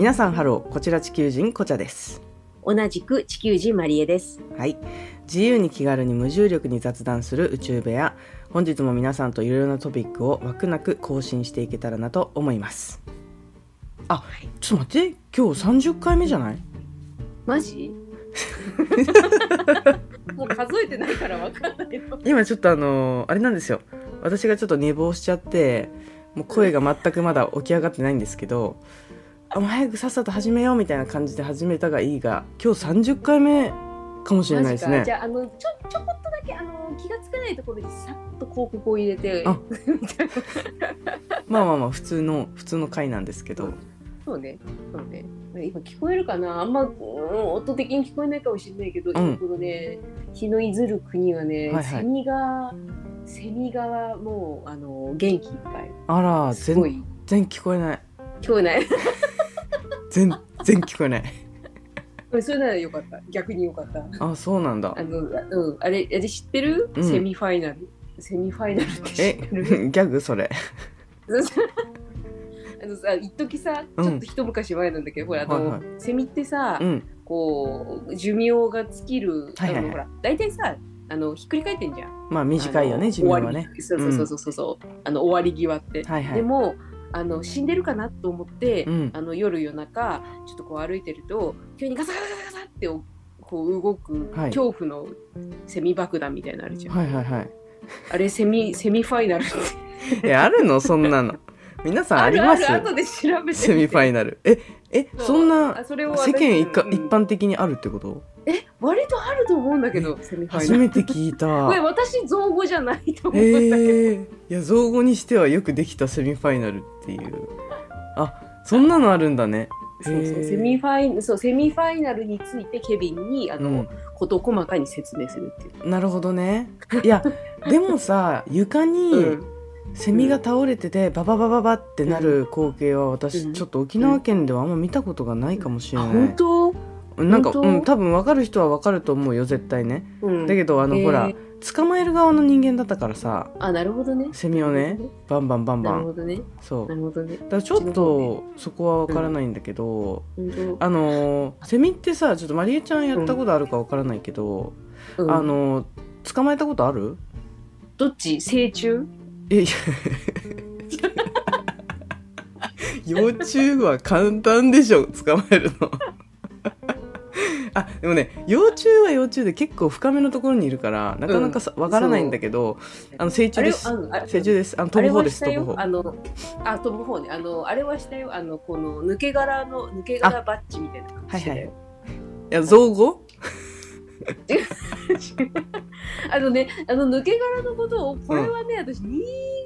皆さんハローこちら地球人こちゃです。同じく地球人マリエです。はい。自由に気軽に無重力に雑談する宇宙部屋。本日も皆さんといろいろなトピックを枠なく更新していけたらなと思います。あちょっと待って。今日30回目じゃない？マジ？もう数えてないからわかんないの。今ちょっとあのーあれなんですよ。私がちょっと寝坊しちゃってもう声が全くまだ起き上がってないんですけどあもう早くさっさと始めようみたいな感じで始めたがいいが今日30回目かもしれないですね。じゃああのちょちょこっとだけあの気がつかないところにさっと広告を入れてあ。まあまあまあ普通の普通の回なんですけど。そうね。そうね。今聞こえるかな。あんま、うん音的に聞こえないかもしれないけど、今このね日のいずる国はね、はいはい。セミがセミがもうあの元気いっぱい。あらすご全い然聞こえない。聞こえない全然聞こえない。それならよかった。逆によかった。あそうなんだ。あの、うん、あれ、あれ知ってる、うん。セミファイナル？セミファイナルって 知えってる？ギャグそれ。あのさ、一時さ、うん。ちょっと一昔前なんだけど、ほら、あの、はいはい。セミってさ、うん。こう、寿命が尽きる、はいはいほら、大体さ、あの、ひっくり返ってんじゃん。まあ短いよね寿命はね。そうそうそうそうそう、あの、終わり際って。はいはい。でも、あの死んでるかなと思って、うん。あの夜夜中ちょっとこう歩いてると急にガサガサガサガサってこう動くはい。恐怖のセミ爆弾みたいなのあるじゃん、はいはいはい。あれセミセミファイナルって。えあるの？そんなの。皆さんあります？る後で調べセミファイナル。ええそんなあそれを世間一かうん。一般的にあるってこと？え割とあると思うんだけどセミファイナル。初めて聞いた。これ私造語じゃないと思うんだけど、えー、いや造語にしてはよくできたセミファイナルっていう。あそんなのあるんだね。そうそう。セミファイそうセミファイナルについてケビンにあの、うん。事細かに説明するっていう、なるほどね。いやでもさ床にうん。セミが倒れててバババババってなる光景はうん。私ちょっと沖縄県ではあんま見たことがないかもしれあない。本当、なんかうん多分分かる人は分かると思うよ絶対ね。うん、だけどあのほら捕まえる側の人間だったからさあなるほどね。セミをねバンバンバンバン。なるほどね。そう。だなるほどね。からちょっとそこは分からないんだけど、本当。あのーセミってさちょっとマリエちゃんやったことあるか分からないけど、うん。あのー捕まえたことある？どっち？成虫？えいや。幼虫は簡単でしょ捕まえるのあでもね幼虫は幼虫で結構深めのところにいるからなかなかさ、わからないんだけどあの成虫です。成虫です。あの飛ぶ方です。飛ぶ方あのあ飛ぶ方ね。あのあれはしたよ。あのこの抜け殻の抜け殻バッジみたいな感じしてたよ。いや造語？あのねあの抜け殻のことをこれはね、私新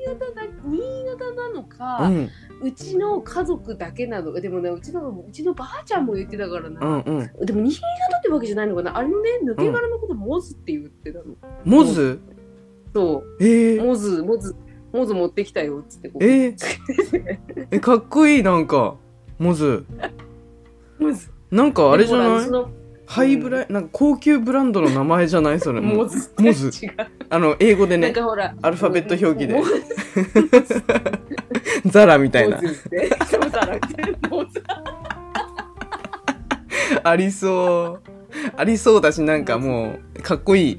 潟だ新潟なのうか、んうちの家族だけなの。でもねうちのうちのばあちゃんも言ってたからうな、んうん。でも新潟ってわけじゃないのかな。あれのね抜け殻のことモズって言ってたの、モズ？そう。えー、モズモズモズ持ってきたよっつってこう。ええかっこいいなんか。モズ。モズ。なんかあれじゃない？ハイブラなんか高級ブランドの名前じゃない？それ。モズ。モズ。あの英語でね。かほらアルファベット表記で ザラみたいな。ありそう。ありそうだしなんかもうかっこいい。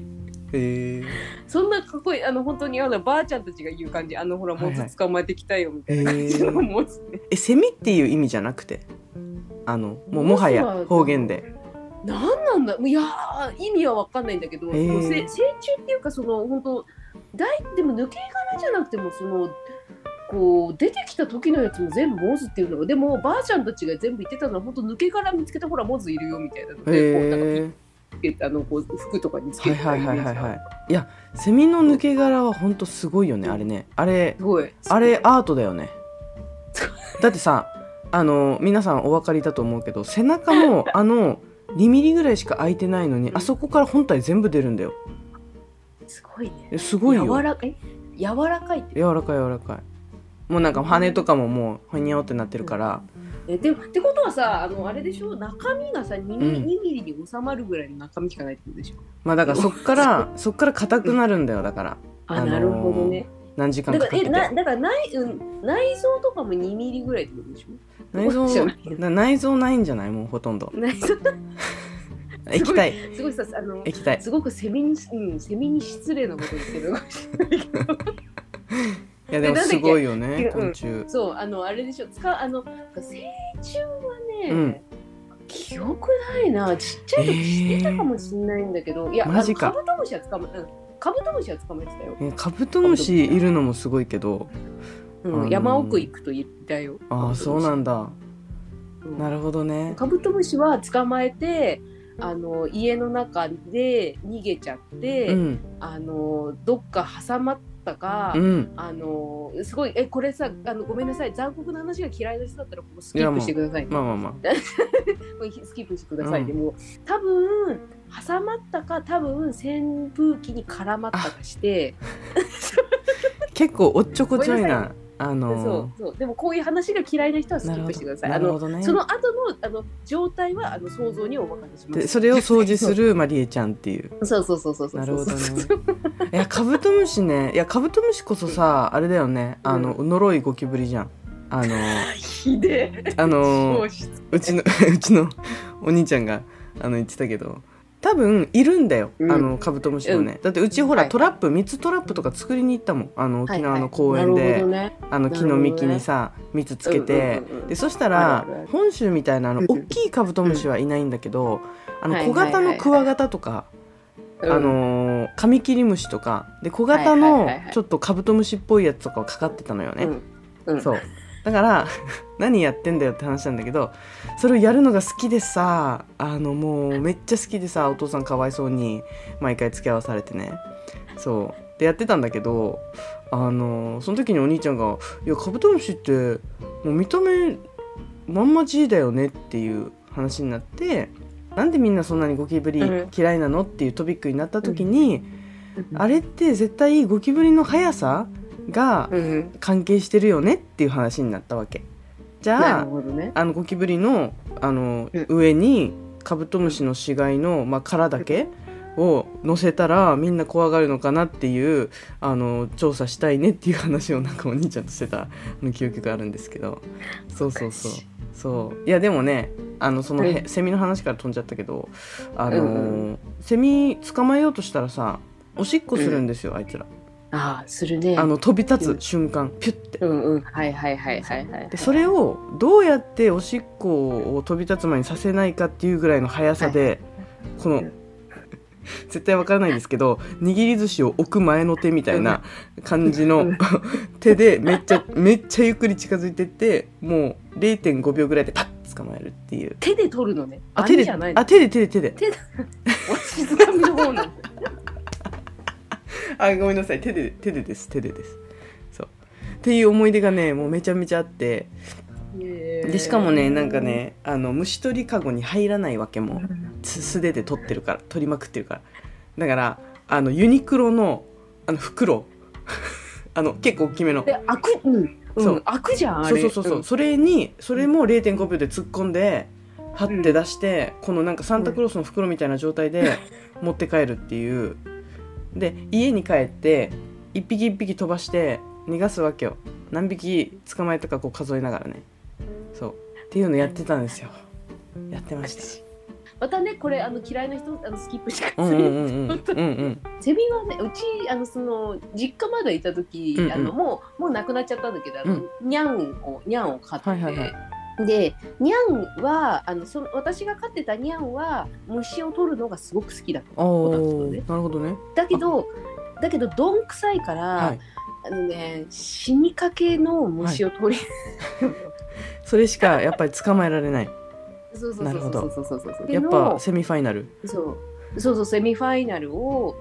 へえそんなかっこいいあの本当にあのばあちゃんたちが言う感じ。あのほらモはいはい。ズ捕まえてきたよみたいな。感じのモズねえ セミっていう意味じゃなくて？あのもうもはや方言で。なんなんだ。いやー意味はわかんないんだけど、へー。そ成虫っていうかその本当大でも抜け殻じゃなくてもそのこう出てきた時のやつも全部モズっていうのがでもばあちゃんたちが全部言ってたのは本当抜け殻見つけたほらモズいるよみたいなのでこうなんかへつけてあのこう服とかにつけてえはいはいはいはいいいやセミの抜け殻はほんとすごいよねあれね。あれすごい。あれアートだよね。だってさあの皆さんお分かりだと思うけど背中も あの2ミリぐらいしか開いてないのにあそこから本体全部出るんだよ。すごいね。えすごいよ。柔らかい柔らかいって柔らかい柔らかいもうなんか羽とかももうほにゃおってなってるから。えでってことはさあのあれでしょ？中身がさ 2, ミリうん。2ミリに収まるぐらいの中身しかないってことでしょ？まあだからそっから そっから硬くなるんだよだから。あ、あのーなるほどね。何時間だかかかけてなだから内,、うん、内臓とかも2ミリぐらいってことでしょ？内臓内臓ないんじゃない？もうほとんど。内臓。液体。すごいさあの液体。すごくセミに、うん、セミに失礼なこと言ってるかもしれないけどいやでもすごいよねうん。昆虫。そうあのあれでしょ？使うあの成虫はね、うん。記憶ないな。ちっちゃい時してたかもしれないんだけど、いやマジか。カブトムシは捕まえうん。カブトムシは捕まえてたよ、えカブトムシいるのもすごいけど。うん。あのー。山奥行くと言ったよ。ああそうなんだ。うん。なるほどね。カブトムシは捕まえてあの家の中で逃げちゃって、うん。あのどっか挟まったか、うん。あのすごいえこれさあのごめんなさい残酷な話が嫌いな人だったらここスキップしてくださいね。まあまあまこれ スキップしてくださいね、うん。もう多分挟まったか多分扇風機に絡まったかして。あ 結構おっちょこちょいなあそのうそう。でもこういう話が嫌いな人はスキップしてください。あのなるほどね。その後のあの状態はあの想像にお任せします。でそれを掃除するマリエちゃんっていう。そうそうそうそうそうなるほどね。いやカブトムシね。いやカブトムシこそさあれだよね。あの呪いゴキブリじゃん。あのひでえ。あのうちの うちのお兄ちゃんがあの言ってたけど多分いるんだよ、うん。あのカブトムシのね、うん。だってうちほら、はいトラップ蜜トラップとか作りに行ったもん。あの沖縄の公園はいで、はいなるほどね。あの木の幹にさ蜜つけて、うんうんうんうん。でそしたあら本州みたいなあのうん大きいカブトムシはいないんだけど、あのはい小型のクワガタとか、うん。あのーカミキリムシとか。で小型はいのはいはいはい。ちょっとカブトムシっぽいやつとかはかかってたのよね、うん。うん。そうだから 何やってんだよって話なんだけどそれをやるのが好きでさあのもうめっちゃ好きでさお父さんかわいそうに毎回付き合わされてね。そう。でやってたんだけどあのその時にお兄ちゃんが「いやカブトムシってもう見た目まんま G だよね」っていう話になってなんでみんなそんなにゴキブリうん。嫌いなのっていうトピックになった時に、うん。あれって絶対ゴキブリの速さがうん関係してるよねっていう話になったわけ。じなゃあね。あのゴキブリのあの、うん。上にカブトムシの死骸の、まあ、殻だけを乗せたらみんな怖がるのかなっていうあの調査したいねっていう話をなんかお兄ちゃんとしてたあの記憶があるんですけど。そうそうそう。そう。いやでもねあのそのセミの話から飛んじゃったけどあのーうん。セミ捕まえようとしたらさおしっこするんですよ、あいつらああするね。あの飛び立うんつ瞬間。ピュッて。うんうん。はいはいはいはいはいでそれをどうやっておしっこを飛び立つ前にさせないかっていうぐらいの速さで、このうん。絶対わからないんですけど握り寿司を置く前の手みたいな感じの、うん。手でめっちゃめっちゃゆっくり近づいてってもう0.5秒ぐらいでパッ捕まえるっていう。手で取るのね。あ手で網じゃないの。あ手で手で手で。わしづかみの方なの あごめんなさい。手で手でです。手でです。そう。っていう思い出がねもうめちゃめちゃあって。でしかもねなんかねあの虫取りかごに入らないわけもつ素手で取ってるから取りまくってるから。だからあのユニクロのあの袋。あの 結構大きめの。で開く？うん。そう。うん開くじゃんあれ。そうそうそうそう、ん。それにそれも0.5秒で突っ込んではって出して、このなんかサンタクロースの袋みたいな状態で持って帰るっていうで家に帰って一匹一匹飛ばして逃がすわけよ。何匹捕まえたかこう数えながらね。そう。っていうのやってたんですよ。やってました。またねこれあの嫌いな人あのスキップしてくださいうんうんうんうん。うんうん。セミはねうちあのその実家までいた時、うんうん。あのもうもう亡くなっちゃったんだけどあの、ニャンをニャンを飼ってて、はいはいはいでニャンはあのその私が飼ってたニャンは虫を取るのがすごく好きだったお子だったのーね。なるほどね。だけどだけどどんくさいから、はい。あのね死にかけの虫を取り、それしかやっぱり捕まえられない。そうそうそうなるほどそうそうそう。そうやっぱセミファイナル。そう。そうそうセミファイナルを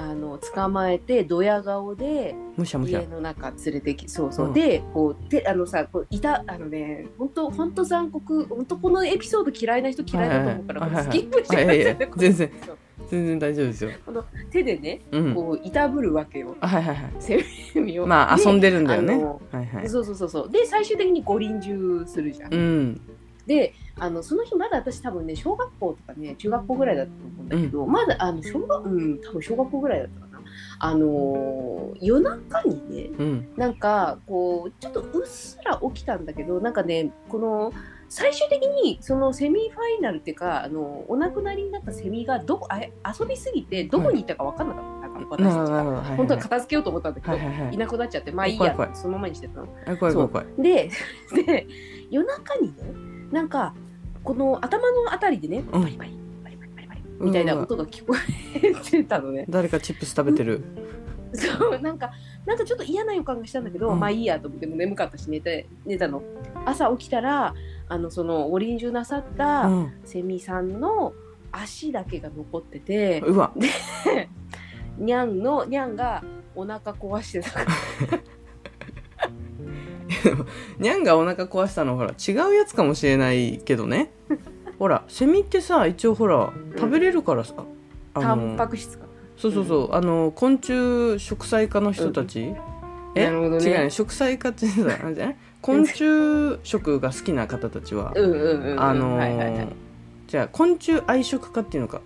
あの捕まえてドヤ顔で家の中連れてきそうそう、うん。でこうてあのさこういたあのね本当本当残酷本当このエピソード嫌いな人嫌いだと思うから、スキップしてください全然大丈夫ですよ。手でねうん。こういたぶるわけよ。あはいはいはい。セミを。まあ遊んでるんだよね。はいはい。そうそうそうそう。で最終的に五輪中するじゃん、うん。であのその日まだ私多分ね小学校とかね中学校ぐらいだったと思う。んだけど、まだあの小学うん多分小学校ぐらいだったかな。あのー夜中にねうん。なんかこうちょっとうっすら起きたんだけどなんかねこの最終的にそのセミファイナルっていうかあのお亡くなりになったセミがどこあ遊びすぎてどこに行ったか分かんなかった、なん私たちはいはい本当は片付けようと思ったんだけど、はいはいはい。いなくなっちゃってまあいいやそのままにしてたの。あ怖い怖いでで夜中にねなんかこの頭のあたりでねバリバリみたいな音が聞こえてたのね。誰かチップス食べてる。そうなんかなんかちょっと嫌な予感がしたんだけど、うん。まあいいやと思っても眠かったし寝て寝たの。朝起きたらあのそのお臨終なさっうたん。セミさんの足だけが残ってて、うわ。にゃんのにゃんがお腹壊してたからにゃんがお腹壊したのほら違うやつかもしれないけどね ほらセミってさ一応ほら食べれるからさ、あタンパのク質かそうそうそうあの昆虫食菜科の人たち、え？なるほどね。違うね食菜科って言ってたあれじゃない？昆虫食が好きな方たちは、うんうんうんうん。あのーはいはいはい。じゃあ昆虫愛食家っていうのか？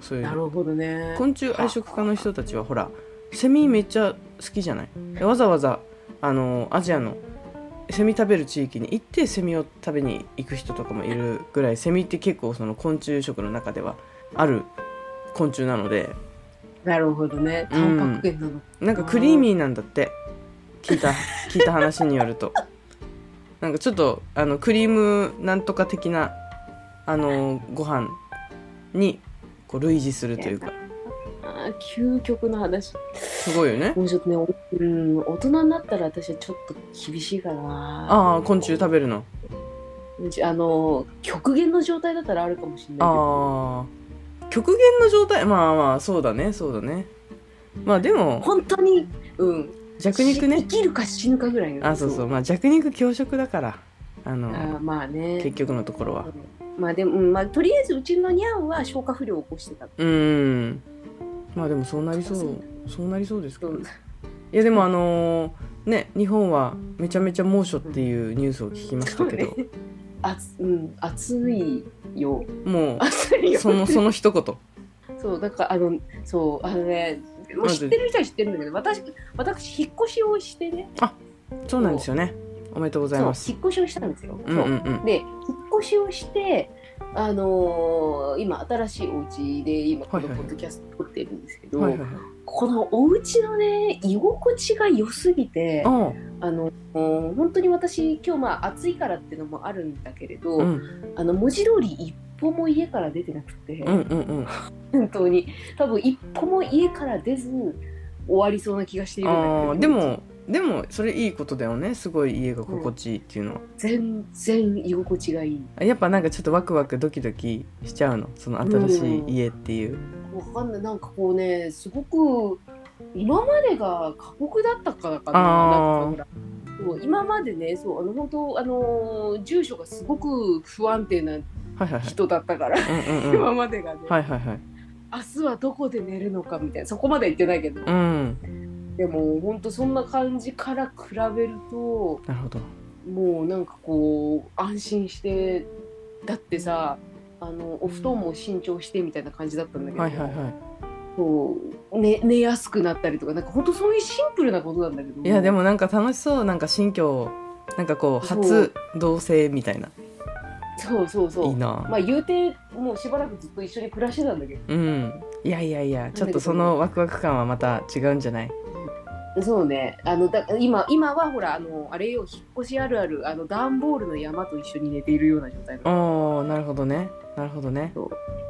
そういう。なるほどね。昆虫愛食家の人たちはほらセミめっちゃ好きじゃない？でわざわざあのアジアのセミ食べる地域に行ってセミを食べに行く人とかもいるぐらいセミって結構その昆虫食の中ではある昆虫なので。なるほどね。タンパク源なの、なんかクリーミーなんだって。聞いた。聞いた話によると。なんかちょっとあのクリームなんとか的なあのご飯にこう類似するというか究極の話すごいよねもうちょっとね、おうん、大人になったら私はちょっと厳しいかな。ああ昆虫食べるの？うちあの、極限の状態だったらあるかもしれないけど。ああ極限の状態？まあまあそうだねそうだねまあでも本当に、うん。弱肉ねし生きるか死ぬかぐらいの。あそうそうまあ弱肉強食だからあのあーまあね。結局のところはまあでも、うんまあ、とりあえずうちのニャンは消化不良を起こしてた。うーんまあでもそうなりそう。そうなりそうですけどうんいやでもあのーね日本はめちゃめちゃ猛暑っていうニュースを聞きましたけど、そうね。あつうん、暑いよ。も暑いうよ。そのその一言。そう、だから、あの、そう、あのね、もう知ってる人は知ってるんだけど、私、私、引っ越しをしてね、そうなんですよね。おめでとうございます。引っ越しをしたんですよ。うんうんうん。で引っ越しをして、あのー今新しいお家で今このポッドキャスト撮ってるんですけど、このお家のね居心地が良すぎてああの本当に私今日まあ暑いからっていうのもあるんだけれど、あうん。あの文字通り一歩も家から出てなくて、うんうんうん。本当に。多分一歩も家から出ず終わりそうな気がしているんだけあど。あでもでもそれいいことだよね。すごい家が心地いいっていうのは、全然居心地がいい。やっぱなんかちょっとワクワクドキドキしちゃうの。その新しい家っていう、わかんない。なんかこうねすごく今までが過酷だったからかな。なんかほらそう今までねそうあの本当あの住所がすごく不安定な人だったから、今までがね、はいはいはい。明日はどこで寝るのかみたいな。そこまでは言ってないけど、うんでも本当そんな感じから比べるとなるほど。もうなんかこう安心してだってさあのお布団も新調してみたいな感じだったんだけど、はいはいはい。そう寝寝やすくなったりとかなんか本当そういうシンプルなことなんだけど。いやでもなんか楽しそうなんか新居なんかこう初同棲みたいな。そうそうそう。いいな。まあ言うてもうしばらくずっと一緒に暮らしてたんだけうん。いやいやいやちょっとそのワクワク感はまた違うんじゃない？どそうね。あのだ今今はほらあのあれよ引っ越しあるあるあの段ボールの山と一緒に寝ているような状態なの。おーなるほどね。なるほどね。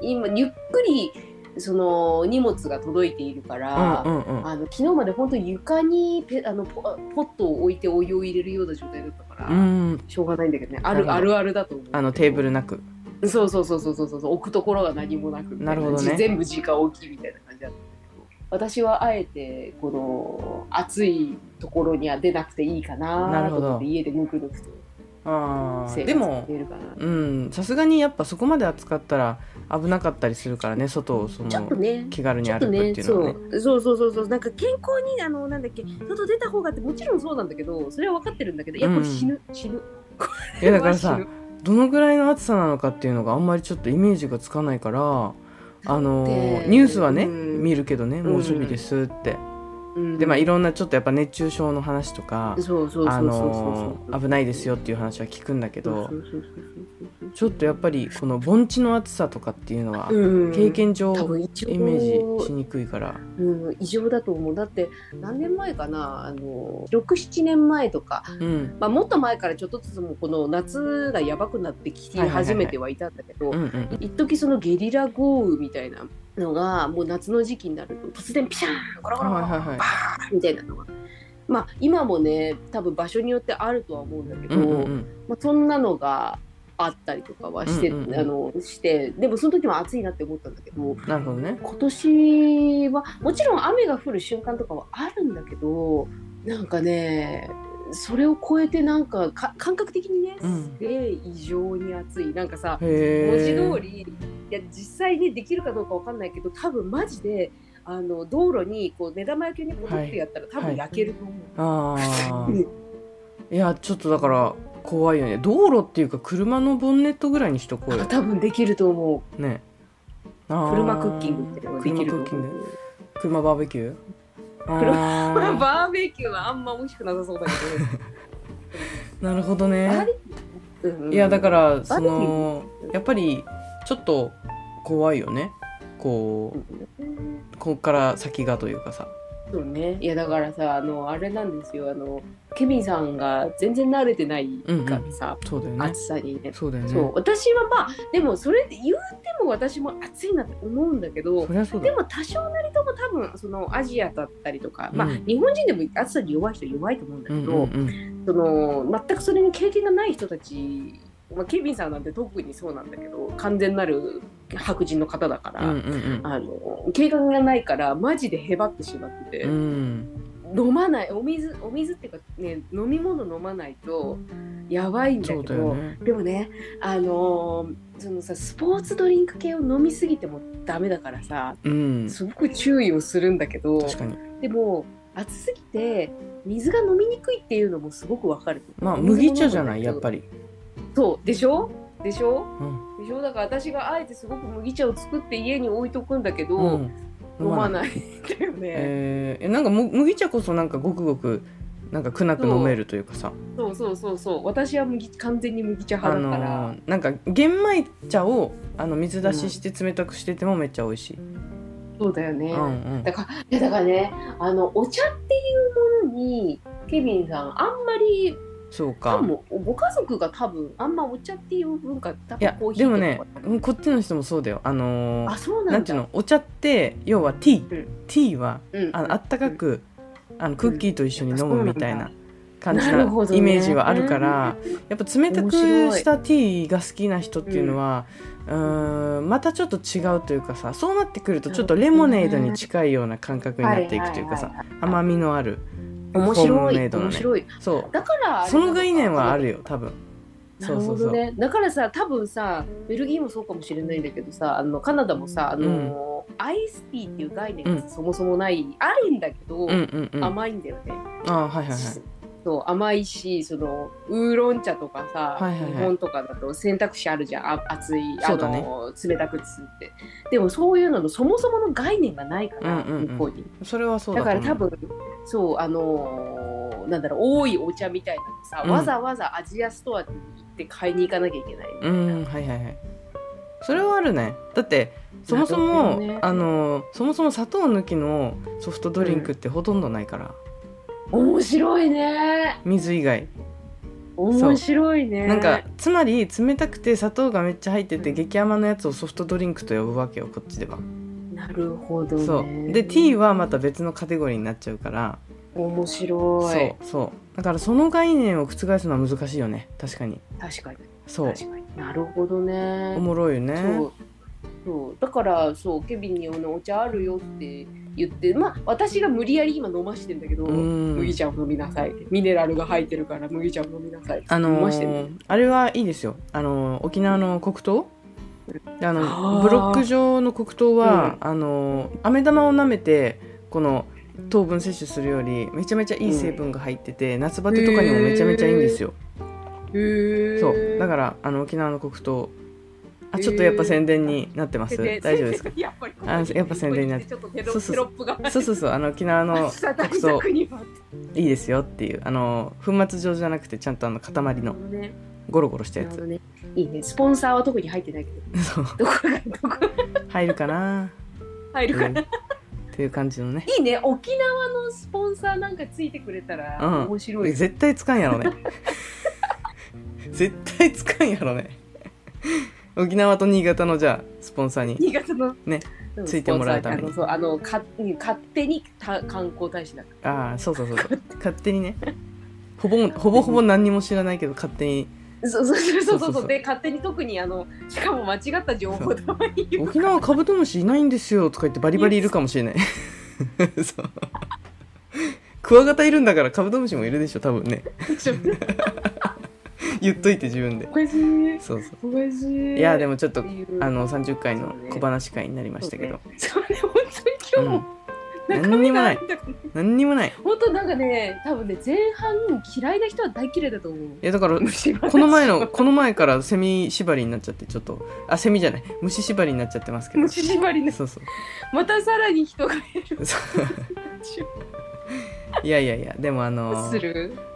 今ゆっくりその荷物が届いているかうんら、うんうん。あの昨日まで本当に床にペあのポポットを置いてお湯を入れるような状態だったから、うん。しょうがないんだけどね。あなるあるあるだと思う。あのテーブルなく。そうそうそうそうそうそう。置くところが何もなくな。るほどね。全部直置きみたいな感じだった私はあえてこの暑いところには出なくていいかなと思って家でぬくぬくとあでもさすがにやっぱそこまで扱ったら危なかったりするからね外をそのね気軽に歩くっていうのはね。う。そうそうそうそうなんか健康にあのなんだっけ外出た方がってもちろんそうなんだけどそれは分かってるんだけどいやこれ死ぬ、死ぬ。いやだからさ どのぐらいの暑さなのかっていうのがあんまりちょっとイメージがつかないからあのでニュースはねうん。見るけどねん猛暑日ですって。うんでまあいろんなちょっとやっぱ熱中症の話とか危ないですよっていう話は聞くんだけどちょっとやっぱりこの盆地の暑さとかっていうのはうん。経験上イメージしにくいから。うん、異常だと思うだって。何年前かな？あの67年前とか、うん。まあ、もっと前からちょっとずつもうこの夏がやばくなってきて始めてはいたんだけど、一時そのゲリラ豪雨みたいなのがもう夏の時期になると突然ピシャーンゴロゴロゴロはいはいはい。バーンみたいなのが。まあ今もね多分場所によってあるとは思うんだけど、うんうんうん。まあ、そんなのがあったりとかはして,、うんうんうん。あのしてでもその時も暑いなって思ったんだけどなるほどね。今年はもちろん雨が降る瞬間とかはあるんだけどなんかねそれを超えてなんかか感覚的にねうん。すげえ異常に暑い。なんかさへ文字え通りいや実際にできるかどうかわかんないけど多分マジであの道路にこう目玉焼きにポトってやったら、多分焼けると思う。あうん。あいやちょっとだから怖いよね。道路っていうか車のボンネットぐらいにしとこうよ。多分できると思ね。う。あー。車クッキングってできると思車バーベキュー？バーベキューはあんま美味しくなさそうだけ なるほどね。うんうん。いやだからそのやっぱりちょっと怖いよね。こううん。こっから先がというかさ。そうね。いやだからさあのあれなんですよ。あのケビンさんが全然慣れてないからさ、そうだよね。暑さにね。そうだよね。そう。私はまあでもそれで言うても私も暑いなって思うんだけどでも多少なりとも多分そのアジアだったりとか、まあうん日本人でも暑さに弱い人弱いと思うんだけど、うんうんうん。その全くそれに経験がない人たち、まあ、ケビンさんなんて特にそうなんだけど完全なる白人の方だから、うんうんあの経験がないからマジでへばってしまってて、うんうん飲まない。お水お水っていうかね飲み物飲まないとやばいんだけど。ね。でもね、あのーそのさスポーツドリンク系を飲みすぎてもダメだからさうん。すごく注意をするんだけどでも暑すぎて水が飲みにくいっていうのもすごくわかる。まあ麦茶じゃない？やっぱりり。そう。でしょ？でしょ？うん。でしょ？だから私があえてすごく麦茶を作って家に置いとくんだけど、うん飲まない。んだよね、えーえなんかむ麦茶こそなんかごくごくなんかくなく飲めるというかさ。そうそうそうそう。私は麦完全に麦茶あ派だから、のーなんか玄米茶をあの水出しして冷たくしててもめっちゃ美味しい、そうだよね、うんうん。だからいやだからねあのお茶っていうものにケビンさんあんまりそうか。ご家族が多分あんまお茶っていう文化多いや分コーヒーでもねこっちの人もそうだよ。あのーあそうなんていうのお茶って要はティー、うん。ティーはうんあのあったかく、あのクッキーと一緒に飲むみたいな感じななるほどね。イメージはあるから、やっぱ冷たくしたティーが好きな人っていうのはうーんまたちょっと違うというかさそうなってくるとちょっとレモネードに近いような感覚になっていくというかさ甘みのある面白いね。面白い。そう。だからその概念はあるるよ多分。なるほどね。だからさ多分さベルギーもそうかもしれないんだけどさあのカナダもさあの、アイスティーっていう概念がそもそもない、あるんだけど、うんうんうん。あ甘いんだよね、はいはいはいそう甘いしそのウーロン茶とかさ、はいはいはい。日本とかだと選択肢あるじゃん。あ熱いあそうだね。の冷たくつって。でもそういうののそもそもの概念がないから、うんうんうん。向こうに。それはそうだから多分そうあのーなんだろう多いお茶みたいなのさ、うん。わざわざアジアストアに行って買いに行かなきゃいけないみたういな、んはいはいはい。それはあるね。だってそもそも、ね。あのそもそも砂糖抜きのソフトドリンクってほとんどないから、面白いね。水以外。面白いね。なんかつまり冷たくて砂糖がめっちゃ入ってて激甘のやつをソフトドリンクと呼ぶわけよこっちでは、なるほどね。そう。でティーはまた別のカテゴリーになっちゃうから。面白い。そうそう。だからその概念を覆すのは難しいよね。確かに。確かに。そう。なるほどね。おもろいよね。そうそう。だからそうケビンにお茶あるよって言ってまあ私が無理やり今飲ましてんだけどうん。麦茶を飲みなさい。ミネラルが入ってるから麦茶を飲みなさいあの飲ましてあれはいいですよ。あのー沖縄の黒糖？でああのー。ブロック状の黒糖は、あのー飴玉を舐めてこの糖分摂取するよりめちゃめちゃいい成分が入ってて、夏バテとかにもめちゃめちゃいいんですよ、そう。だからあの沖縄の黒糖あちょっとやっぱ宣伝になってます。で大丈夫ですか？やっぱりあやっぱ宣伝になって。そうそう。テロップが。そうそうそう。あの沖縄の暑さ対国葬。策には。いいですよっていう。あの粉末状じゃなくてちゃんとあの塊のゴロゴロしたやつ。ね。いいね。スポンサーは特に入ってないけど。そう。どこがどこ入るかな？入るかな、っていう感じのね。いいね。沖縄のスポンサーなんかついてくれたらうん。面白い、絶対つかんやろね。絶対つかんやろね沖縄と新潟のじゃあスポンサーに新潟のね、ついてもらうために。あのか勝手にた観光大使だああそうそうそう勝手にね。ほぼほぼほぼ何にも知らないけど勝手に。そうそうそうそうそうで勝手に特にあのしかも間違った情報たまに沖縄カブトムシいないんですよとか言ってバリバリいるかもしれない。クワガタいるんだからカブトムシもいるでしょ多分ね。言っといて自分で。おかしい。そうそう。おかしい。いやでもちょっとあの30回の小話会になりましたけど、そうねそうね本当に今日も、うん、中身が何に何にもない。本当なんかね多分ね前半嫌いな人は大嫌いだと思う。いやだからこの前のこの前からセミ縛りになっちゃってちょっと。あセミじゃない。虫縛りになっちゃってますけど。虫縛りのそうそう。またさらに人がいる いやいやいやでもあの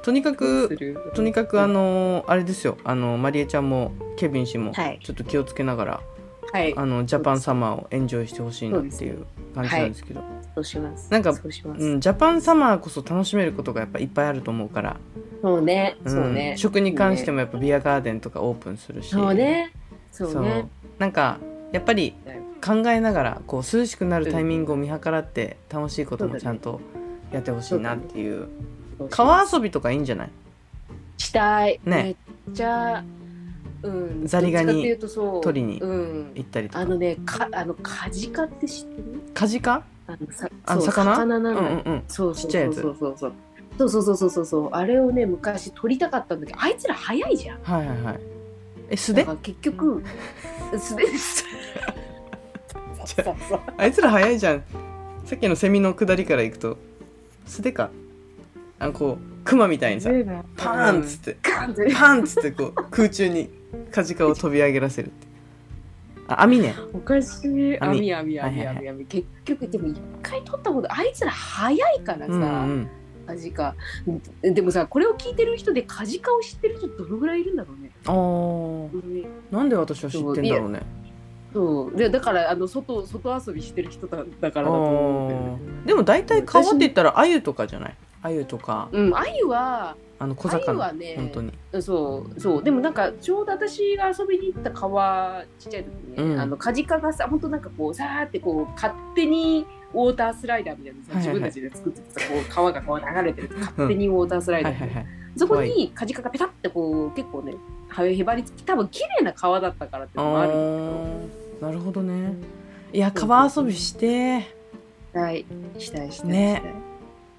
とにかくる？とにかくあのあれですよ。あのマリエちゃんもケビン氏もはい。ちょっと気をつけながら、はい。あのジャパンサマーをエンジョイしてほしいなっていう感じなんですけど。そうします。なんかそうん、ジャパンサマーこそ楽しめることがやっぱいっぱいあると思うから、そうね。うん。そうね。食に関してもやっぱビアガーデンとかオープンするし。そうね。そうね。なんかやっぱり考えながらこう涼しくなるタイミングを見計らって楽しいこともちゃんとやってほしいなっていう。川遊びとかいいんじゃない？したい。ね。めっちゃうん。ザリガニ取りにうん。行ったりとか。あのねかあのカジカって知ってる？カジカ？あのさあの魚うんう魚なんだよんうんそうそうそうそう。そうそうそうそう。そうそうそうあれをね昔撮りたかったんだけどあいつら早いじゃん。はいはいはい。え素手？結局 素手です。あいつら早いじゃん。さっきのセミの下りから行くと素手か。あのこうクマみたいにさパーンっつってガンって。パーンっつってこう空中にカジカを飛び上げらせるって。あ網ね。おかしい。網。網網網網網。結局でも一回撮ったことあいつら早いからさ、うんうんカジカ。でもさこれを聞いてる人でカジカを知ってる人どのぐらいいるんだろうね、あー。なんで私は知ってんだろうねそうでだからあの外外遊びしてる人だだからだと思うでも大体川って言ったらアユとかじゃない？アユとか。うんアユはあの小魚。はね本当に。そうそう。でもなんかちょうど私が遊びに行った川ちっちゃい時にね、うん。あのカジカがさ本当なんかこうさーってこう勝手にウォータースライダーみたいなさ、はいはいはい。自分たちで作っててさこう川がこう流れてる勝手にウォータースライダーみたいな、はいはいはい。そこにカジカがペタってこう結構ねはへばりつき多分綺麗な川だったからっていうのもあるんだあーなるほどね。いや川遊びして。はい。したいしたいね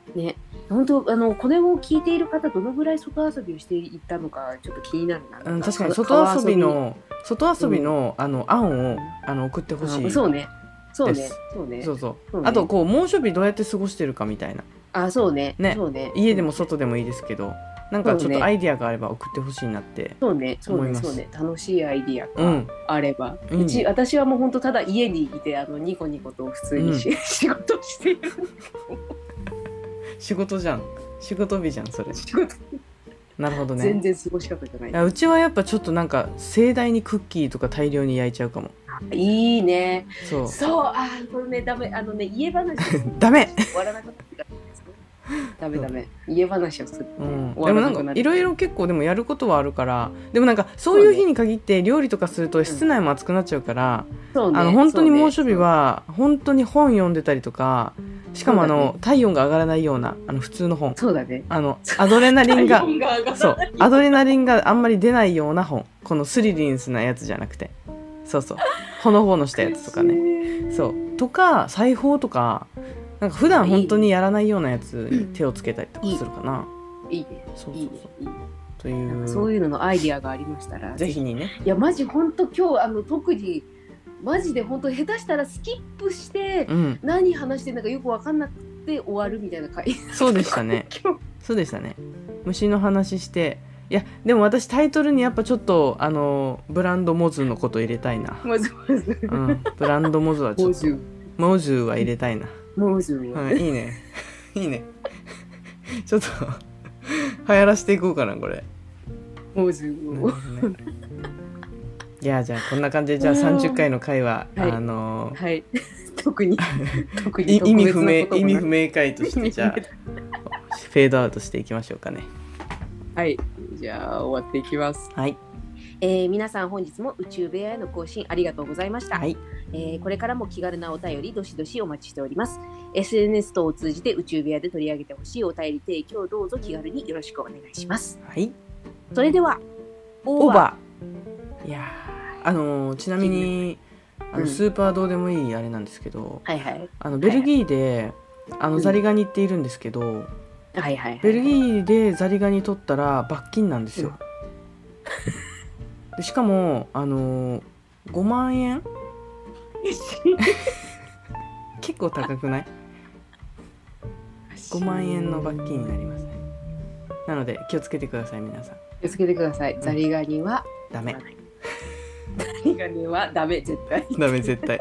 したい。ね。本当あのこれを聞いている方どのぐらい外遊びをしていったのかちょっと気になるな、うん、確かに川外遊びの外遊びの,、あの案をあの送ってほしい。あそうね。そうね。そうね。そうそう。そうね。あとこう猛暑日どうやって過ごしてるかみたいな。あそうね。ね。そうね。家でも外でもいいですけどなんかちょっとアイディアがあれば送ってほしいなってそうねそうねそうね。楽しいアイディアがうん。あれば、ううんち私はもう本当ただ家にいてあのニコニコと普通にし、仕事をしている。仕事じゃん。仕事日じゃんそれ。仕事。なるほど全ね然過ごし方じゃない。いやうちはやっぱちょっとなんか盛大にクッキーとか大量に焼いちゃうかも。いいね。そう。そうあーこれねダメ。あのね家話 ダメ。終わらなかったダメダメ。家話をするうん、終でもなんかいろいろ結構でもやることはあるから。でもなんかそういう日に限って料理とかすると室内も暑くなっちゃうから、そうね。あの本当に猛暑日は本当に本読んでたりとかしかもあの体温が上がらないようなあの普通の本。そうだね。あのアドレナリンがそうアドレナリンがあんまり出ないような本。このスリリンスなやつじゃなくて。そうそう。ほのぼのしたやつとかね。ねそう。とか裁縫とかなんか普段本当にやらないようなやつに手をつけたりとかするかな、いい。ねいいね。そうそうそう。いいね。という。そういうののアイディアがありましたらぜひにねいやマジ本当今日あの特にマジで本当下手したらスキップしてうん。何話してんだかよく分かんなくて終わるみたいな回。そうでしたね。そうでしたね。虫の話して。いやでも私タイトルにやっぱちょっとあのブランドモズのこと入れたいな、ブランドモズはちょっと。モズは入れたいな、モズうん、いいね。いいね。ちょっと流行らしていこうかなこれ。モズなるほどね。いやじゃあこんな感じでじゃあ30回の回は、はい。あのはい。特に 特にい意味不明意味不明回としてじゃあフェードアウトしていきましょうかね。はい。じゃあ終わっていきます。はいえー皆さん本日も宇宙部屋への更新ありがとうございました、はい。えーこれからも気軽なお便りどしどしお待ちしております。SNS 等を通じて宇宙部屋で取り上げてほしいお便り提供どうぞ気軽によろしくお願いします。はい。それではオーバー。いやーあのーちなみにあうん。のスーパーどうでもいいあれなんですけど、はいはい。あのベルギーで、あうんのザリガニっているんですけど、はいはいはいベルギーでザリガニ取ったら罰金なんですよ、でしかもあのー5万円？結構高くない？5万円の罰金になりますね。なので気をつけてください皆さん。気をつけてください。ザリガニはダメ。ザリガニはダメ絶対。ダメ絶対